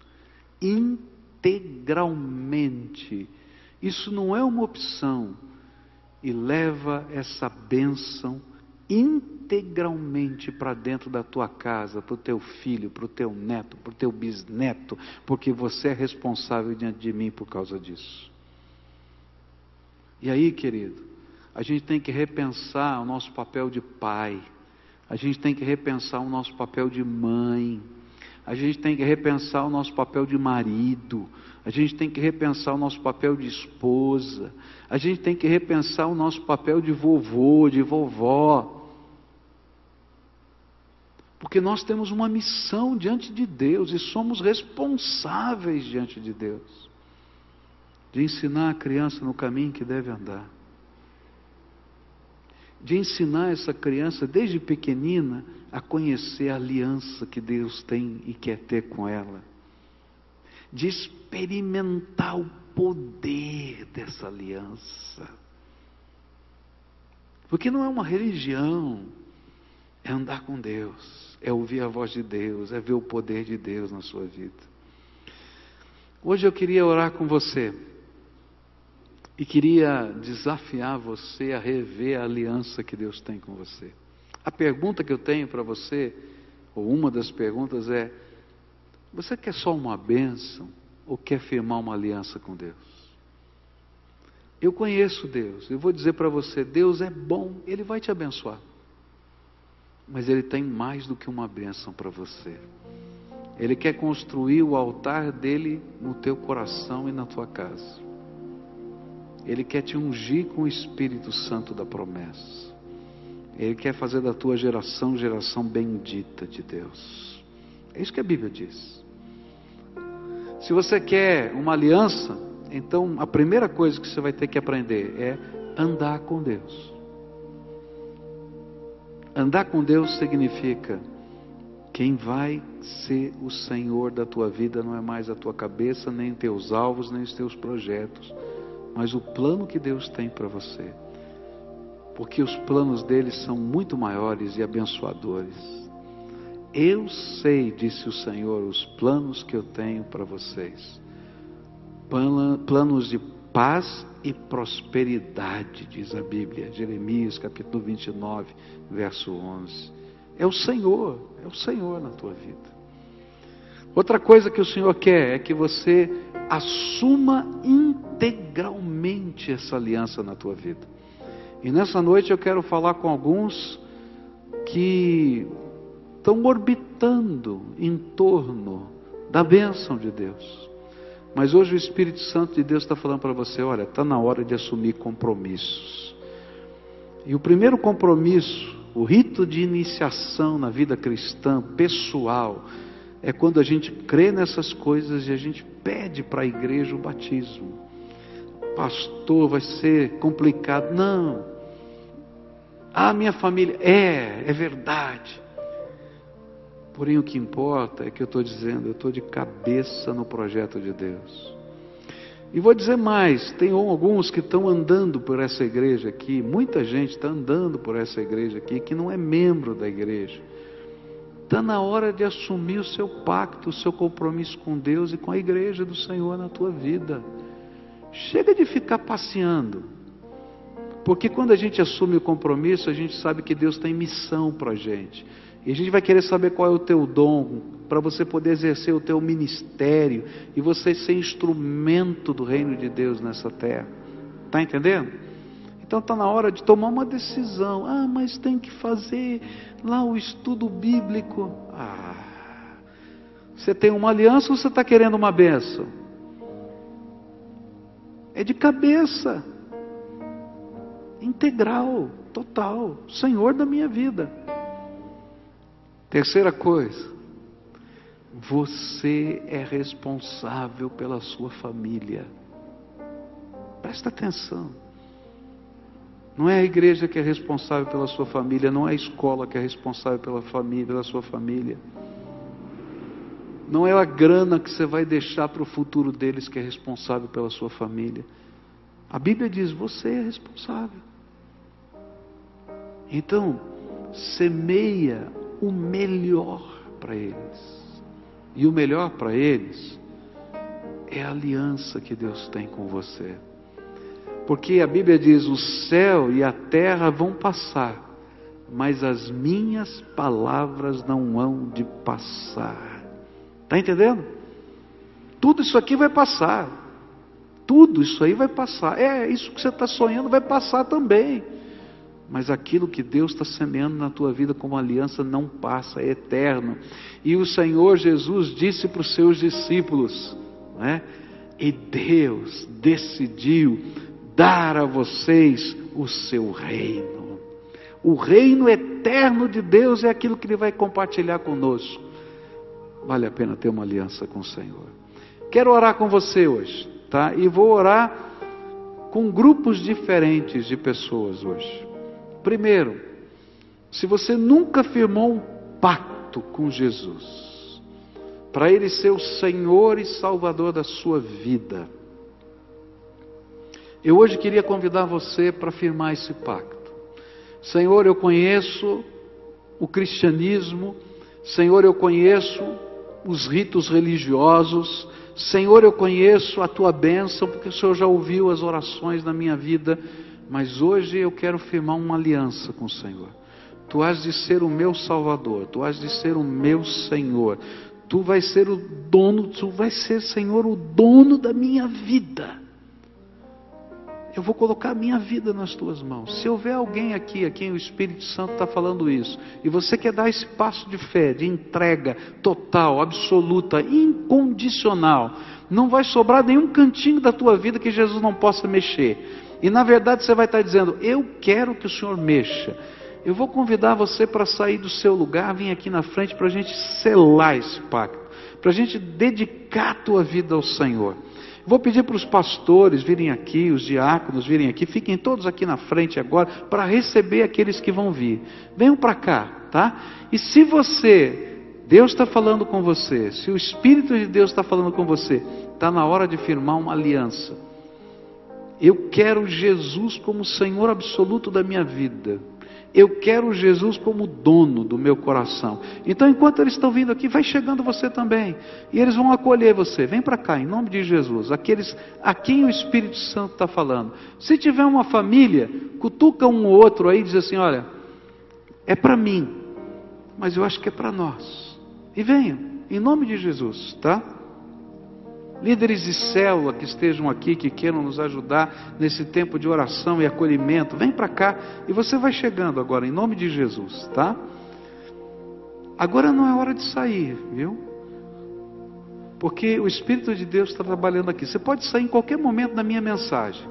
integralmente. Isso não é uma opção. E leva essa bênção integralmente para dentro da tua casa, para o teu filho, para o teu neto, para o teu bisneto, porque você é responsável diante de mim por causa disso. E aí, querido, a gente tem que repensar o nosso papel de pai, a gente tem que repensar o nosso papel de mãe, a gente tem que repensar o nosso papel de marido, a gente tem que repensar o nosso papel de esposa, a gente tem que repensar o nosso papel de vovô, de vovó. Porque nós temos uma missão diante de Deus e somos responsáveis diante de Deus de ensinar a criança no caminho que deve andar. De ensinar essa criança desde pequenina a conhecer a aliança que Deus tem e quer ter com ela, de experimentar o poder dessa aliança. Porque não é uma religião, é andar com Deus, é ouvir a voz de Deus, é ver o poder de Deus na sua vida. Hoje eu queria orar com você. E queria desafiar você a rever a aliança que Deus tem com você. A pergunta que eu tenho para você, ou uma das perguntas é: você quer só uma bênção ou quer firmar uma aliança com Deus? Eu conheço Deus, eu vou dizer para você: Deus é bom, Ele vai te abençoar. Mas Ele tem mais do que uma bênção para você. Ele quer construir o altar dele no teu coração e na tua casa. Ele quer te ungir com o Espírito Santo da promessa. Ele quer fazer da tua geração geração bendita de Deus. É isso que a Bíblia diz. Se você quer uma aliança, então a primeira coisa que você vai ter que aprender é andar com Deus. Andar com Deus significa quem vai ser o Senhor da tua vida não é mais a tua cabeça, nem teus alvos, nem os teus projetos mas o plano que Deus tem para você. porque os planos deles são muito maiores e abençoadores. Eu sei, disse o Senhor, os planos que eu tenho para vocês. Planos de paz e prosperidade, diz a Bíblia, Jeremias capítulo 29, verso 11. É o Senhor, é o Senhor na tua vida. Outra coisa que o Senhor quer é que você assuma integralmente essa aliança na tua vida. E nessa noite eu quero falar com alguns que estão orbitando em torno da bênção de Deus. Mas hoje o Espírito Santo de Deus está falando para você: olha, está na hora de assumir compromissos. E o primeiro compromisso, o rito de iniciação na vida cristã, pessoal, é quando a gente crê nessas coisas e a gente pede para a igreja o batismo. Pastor, vai ser complicado. Não. Ah, minha família. É, é verdade. Porém, o que importa é que eu estou dizendo, eu estou de cabeça no projeto de Deus. E vou dizer mais: tem alguns que estão andando por essa igreja aqui, muita gente está andando por essa igreja aqui que não é membro da igreja Está na hora de assumir o seu pacto, o seu compromisso com Deus e com a igreja do Senhor na tua vida. Chega de ficar passeando. Porque quando a gente assume o compromisso, a gente sabe que Deus tem missão para a gente. E a gente vai querer saber qual é o teu dom, para você poder exercer o teu ministério e você ser instrumento do reino de Deus nessa terra. Está entendendo? Então está na hora de tomar uma decisão. Ah, mas tem que fazer lá o estudo bíblico. Ah, você tem uma aliança ou você está querendo uma benção? É de cabeça, integral, total, Senhor da minha vida. Terceira coisa, você é responsável pela sua família. Presta atenção. Não é a igreja que é responsável pela sua família, não é a escola que é responsável pela família, pela sua família. Não é a grana que você vai deixar para o futuro deles que é responsável pela sua família. A Bíblia diz: você é responsável. Então, semeia o melhor para eles. E o melhor para eles é a aliança que Deus tem com você. Porque a Bíblia diz: o céu e a terra vão passar, mas as minhas palavras não hão de passar. Está entendendo? Tudo isso aqui vai passar. Tudo isso aí vai passar. É, isso que você está sonhando vai passar também. Mas aquilo que Deus está semeando na tua vida como aliança não passa, é eterno. E o Senhor Jesus disse para os seus discípulos, né? E Deus decidiu dar a vocês o seu reino. O reino eterno de Deus é aquilo que Ele vai compartilhar conosco. Vale a pena ter uma aliança com o Senhor. Quero orar com você hoje, tá? E vou orar com grupos diferentes de pessoas hoje. Primeiro, se você nunca firmou um pacto com Jesus, para Ele ser o Senhor e Salvador da sua vida, eu hoje queria convidar você para firmar esse pacto. Senhor, eu conheço o cristianismo, Senhor, eu conheço os ritos religiosos, Senhor, eu conheço a tua bênção, porque o Senhor já ouviu as orações na minha vida, mas hoje eu quero firmar uma aliança com o Senhor. Tu has de ser o meu Salvador, tu has de ser o meu Senhor, tu vais ser o dono, tu vais ser, Senhor, o dono da minha vida eu vou colocar a minha vida nas tuas mãos. Se houver alguém aqui a quem o Espírito Santo está falando isso, e você quer dar esse passo de fé, de entrega total, absoluta, incondicional, não vai sobrar nenhum cantinho da tua vida que Jesus não possa mexer. E na verdade você vai estar dizendo: Eu quero que o Senhor mexa. Eu vou convidar você para sair do seu lugar, vir aqui na frente para a gente selar esse pacto, para a gente dedicar a tua vida ao Senhor. Vou pedir para os pastores virem aqui, os diáconos virem aqui, fiquem todos aqui na frente agora para receber aqueles que vão vir. Venham para cá, tá? E se você, Deus está falando com você, se o Espírito de Deus está falando com você, está na hora de firmar uma aliança. Eu quero Jesus como Senhor absoluto da minha vida. Eu quero Jesus como dono do meu coração. Então, enquanto eles estão vindo aqui, vai chegando você também. E eles vão acolher você. Vem para cá, em nome de Jesus. Aqueles a quem o Espírito Santo está falando. Se tiver uma família, cutuca um ou outro aí e diz assim: Olha, é para mim, mas eu acho que é para nós. E venham, em nome de Jesus, tá? Líderes de célula que estejam aqui, que queiram nos ajudar nesse tempo de oração e acolhimento, vem para cá e você vai chegando agora, em nome de Jesus, tá? Agora não é hora de sair, viu? Porque o Espírito de Deus está trabalhando aqui. Você pode sair em qualquer momento da minha mensagem,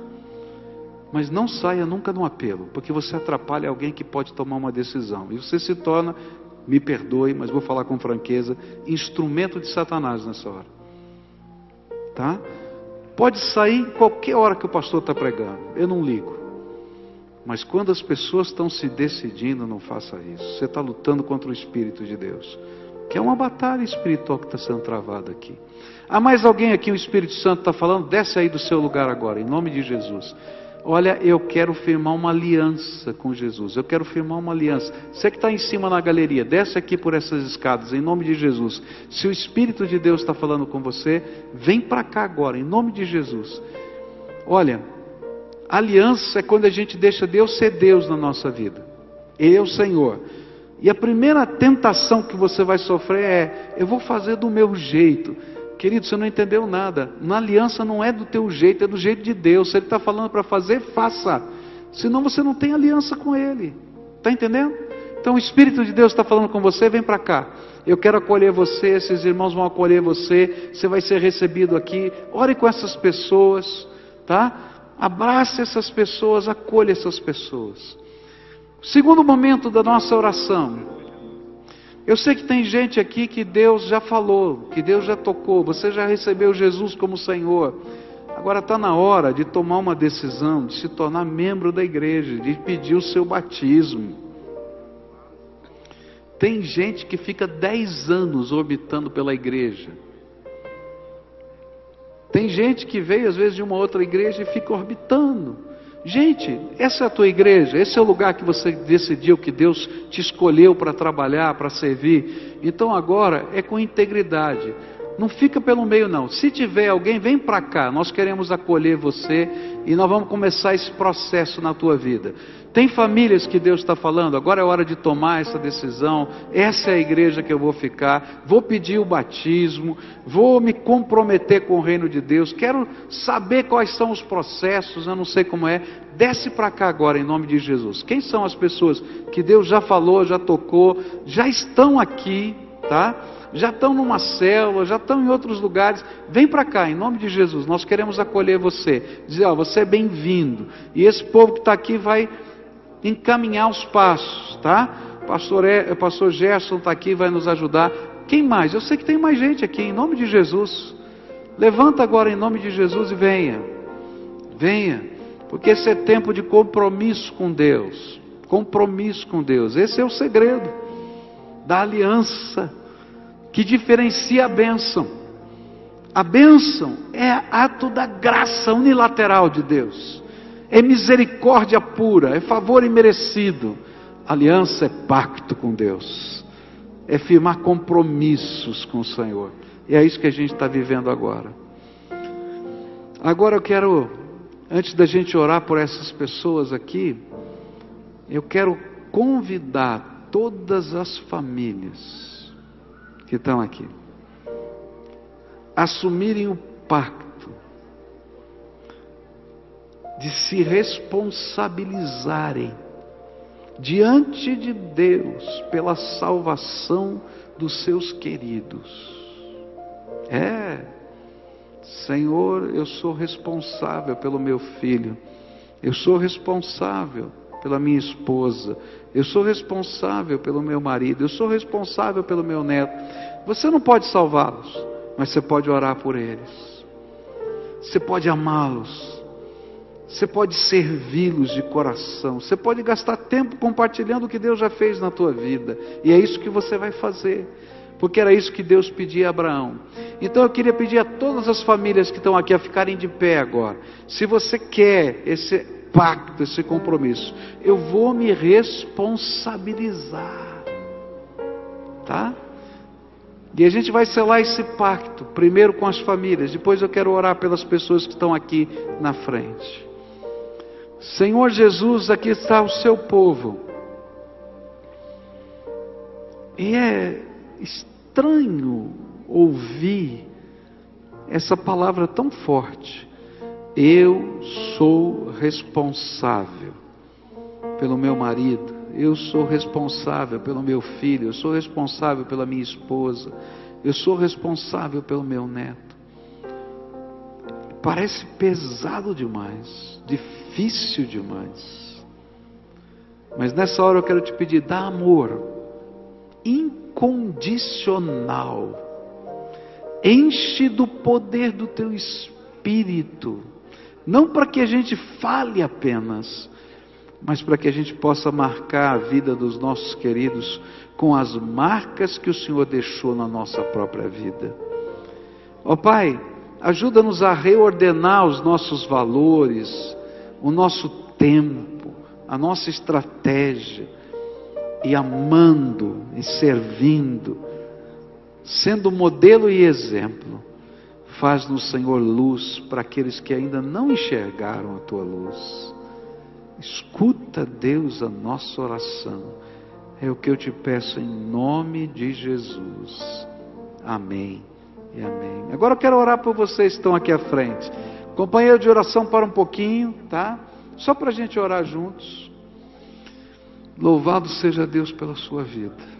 mas não saia nunca no apelo, porque você atrapalha alguém que pode tomar uma decisão e você se torna, me perdoe, mas vou falar com franqueza, instrumento de Satanás nessa hora tá? Pode sair qualquer hora que o pastor está pregando, eu não ligo. Mas quando as pessoas estão se decidindo, não faça isso. Você está lutando contra o Espírito de Deus. Que é uma batalha espiritual que está sendo travada aqui. Há mais alguém aqui, o Espírito Santo está falando? Desce aí do seu lugar agora, em nome de Jesus. Olha, eu quero firmar uma aliança com Jesus. Eu quero firmar uma aliança. Você que está em cima na galeria, desce aqui por essas escadas, em nome de Jesus. Se o Espírito de Deus está falando com você, vem para cá agora, em nome de Jesus. Olha, aliança é quando a gente deixa Deus ser Deus na nossa vida. Ele é o Senhor. E a primeira tentação que você vai sofrer é: eu vou fazer do meu jeito. Querido, você não entendeu nada. Na aliança não é do teu jeito, é do jeito de Deus. Se Ele está falando para fazer, faça. Senão você não tem aliança com Ele. Está entendendo? Então o Espírito de Deus está falando com você, vem para cá. Eu quero acolher você, esses irmãos vão acolher você, você vai ser recebido aqui. Ore com essas pessoas, tá? Abrace essas pessoas, acolha essas pessoas. Segundo momento da nossa oração, eu sei que tem gente aqui que Deus já falou, que Deus já tocou, você já recebeu Jesus como Senhor. Agora está na hora de tomar uma decisão, de se tornar membro da igreja, de pedir o seu batismo. Tem gente que fica dez anos orbitando pela igreja. Tem gente que veio às vezes de uma outra igreja e fica orbitando. Gente, essa é a tua igreja, esse é o lugar que você decidiu que Deus te escolheu para trabalhar, para servir. Então agora é com integridade. Não fica pelo meio, não. Se tiver alguém, vem para cá. Nós queremos acolher você e nós vamos começar esse processo na tua vida. Tem famílias que Deus está falando, agora é hora de tomar essa decisão. Essa é a igreja que eu vou ficar. Vou pedir o batismo, vou me comprometer com o reino de Deus. Quero saber quais são os processos, eu não sei como é. Desce para cá agora em nome de Jesus. Quem são as pessoas que Deus já falou, já tocou, já estão aqui, tá? já estão numa célula, já estão em outros lugares, vem para cá, em nome de Jesus, nós queremos acolher você, dizer, ó, você é bem-vindo, e esse povo que está aqui vai encaminhar os passos, tá? Pastor, é, pastor Gerson está aqui, vai nos ajudar. Quem mais? Eu sei que tem mais gente aqui, em nome de Jesus. Levanta agora em nome de Jesus e venha. Venha, porque esse é tempo de compromisso com Deus. Compromisso com Deus. Esse é o segredo da aliança que diferencia a bênção. A bênção é ato da graça unilateral de Deus é misericórdia pura, é favor imerecido. Aliança é pacto com Deus, é firmar compromissos com o Senhor. E é isso que a gente está vivendo agora. Agora eu quero, antes da gente orar por essas pessoas aqui, eu quero convidar todas as famílias que estão aqui assumirem o pacto de se responsabilizarem diante de Deus pela salvação dos seus queridos. É, Senhor, eu sou responsável pelo meu filho, eu sou responsável pela minha esposa, eu sou responsável pelo meu marido, eu sou responsável pelo meu neto. Você não pode salvá-los, mas você pode orar por eles, você pode amá-los, você pode servi-los de coração. Você pode gastar tempo compartilhando o que Deus já fez na tua vida. E é isso que você vai fazer. porque era isso que Deus pedia a Abraão. Então eu queria pedir a todas as famílias que estão aqui a ficarem de pé agora. Se você quer esse pacto, esse compromisso, eu vou me responsabilizar. Tá? E a gente vai selar esse pacto, primeiro com as famílias, depois eu quero orar pelas pessoas que estão aqui na frente. Senhor Jesus, aqui está o seu povo. E é estranho ouvir essa palavra tão forte. Eu sou responsável pelo meu marido, eu sou responsável pelo meu filho, eu sou responsável pela minha esposa, eu sou responsável pelo meu neto. Parece pesado demais, difícil demais. Mas nessa hora eu quero te pedir, dá amor incondicional. Enche do poder do teu espírito, não para que a gente fale apenas, mas para que a gente possa marcar a vida dos nossos queridos com as marcas que o Senhor deixou na nossa própria vida. Ó oh, Pai, ajuda-nos a reordenar os nossos valores, o nosso tempo, a nossa estratégia, e amando e servindo, sendo modelo e exemplo, faz-nos, Senhor, luz para aqueles que ainda não enxergaram a tua luz. Escuta, Deus, a nossa oração. É o que eu te peço em nome de Jesus. Amém e amém. Agora eu quero orar por vocês que estão aqui à frente. Companheiro de oração, para um pouquinho, tá? Só para a gente orar juntos. Louvado seja Deus pela sua vida.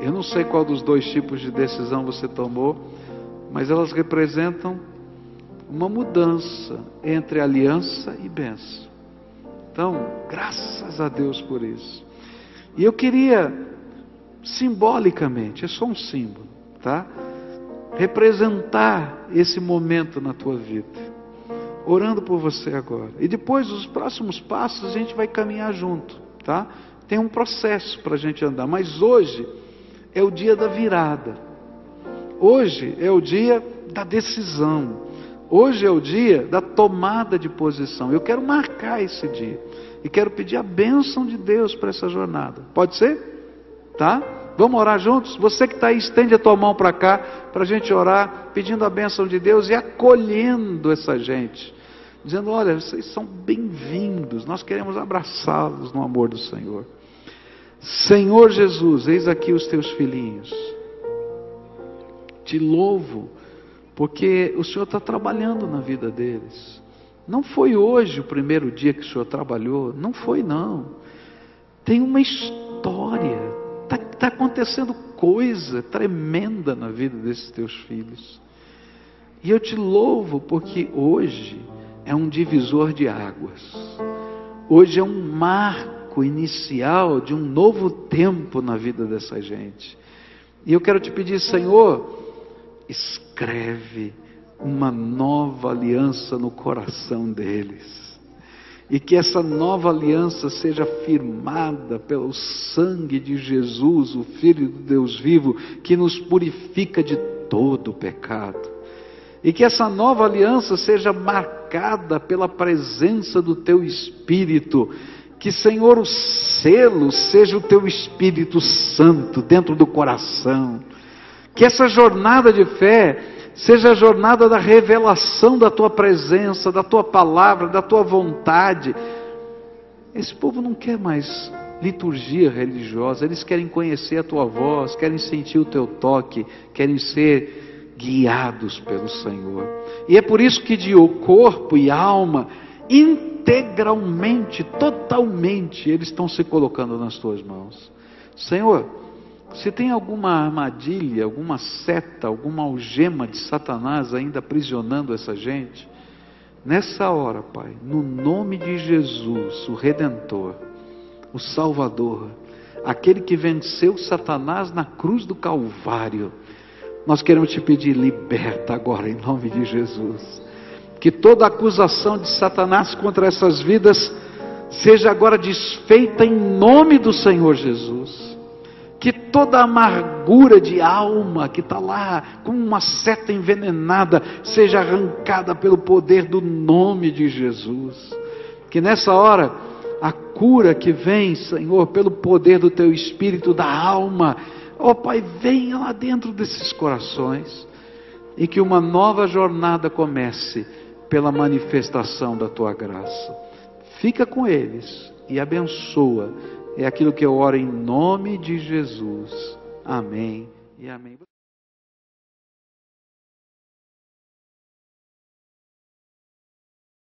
Eu não sei qual dos dois tipos de decisão você tomou, mas elas representam uma mudança entre aliança e bênção. Então, graças a Deus por isso. E eu queria, simbolicamente, é só um símbolo, tá? Representar esse momento na tua vida. Orando por você agora. E depois, os próximos passos, a gente vai caminhar junto, tá? Tem um processo para a gente andar, mas hoje é o dia da virada. Hoje é o dia da decisão. Hoje é o dia da tomada de posição. Eu quero marcar esse dia e quero pedir a bênção de Deus para essa jornada. Pode ser? Tá? Vamos orar juntos? Você que está aí, estende a tua mão para cá, para a gente orar, pedindo a bênção de Deus e acolhendo essa gente. Dizendo: olha, vocês são bem-vindos, nós queremos abraçá-los no amor do Senhor. Senhor Jesus, eis aqui os teus filhinhos. Te louvo, porque o Senhor está trabalhando na vida deles. Não foi hoje o primeiro dia que o Senhor trabalhou, não foi, não. Tem uma história Está tá acontecendo coisa tremenda na vida desses teus filhos. E eu te louvo porque hoje é um divisor de águas. Hoje é um marco inicial de um novo tempo na vida dessa gente. E eu quero te pedir, Senhor, escreve uma nova aliança no coração deles e que essa nova aliança seja firmada pelo sangue de Jesus, o Filho do Deus vivo, que nos purifica de todo o pecado. E que essa nova aliança seja marcada pela presença do Teu Espírito. Que, Senhor, o selo seja o Teu Espírito Santo dentro do coração. Que essa jornada de fé seja a jornada da revelação da tua presença, da tua palavra, da tua vontade. Esse povo não quer mais liturgia religiosa, eles querem conhecer a tua voz, querem sentir o teu toque, querem ser guiados pelo Senhor. E é por isso que de corpo e alma, integralmente, totalmente, eles estão se colocando nas tuas mãos. Senhor, se tem alguma armadilha, alguma seta, alguma algema de Satanás ainda aprisionando essa gente, nessa hora, Pai, no nome de Jesus, o Redentor, o Salvador, aquele que venceu Satanás na cruz do Calvário, nós queremos te pedir, liberta agora em nome de Jesus. Que toda acusação de Satanás contra essas vidas seja agora desfeita em nome do Senhor Jesus toda amargura de alma que está lá, como uma seta envenenada, seja arrancada pelo poder do nome de Jesus. Que nessa hora, a cura que vem, Senhor, pelo poder do Teu Espírito da alma, ó oh, Pai, venha lá dentro desses corações e que uma nova jornada comece pela manifestação da Tua graça. Fica com eles e abençoa é aquilo que eu oro em nome de Jesus. Amém e amém.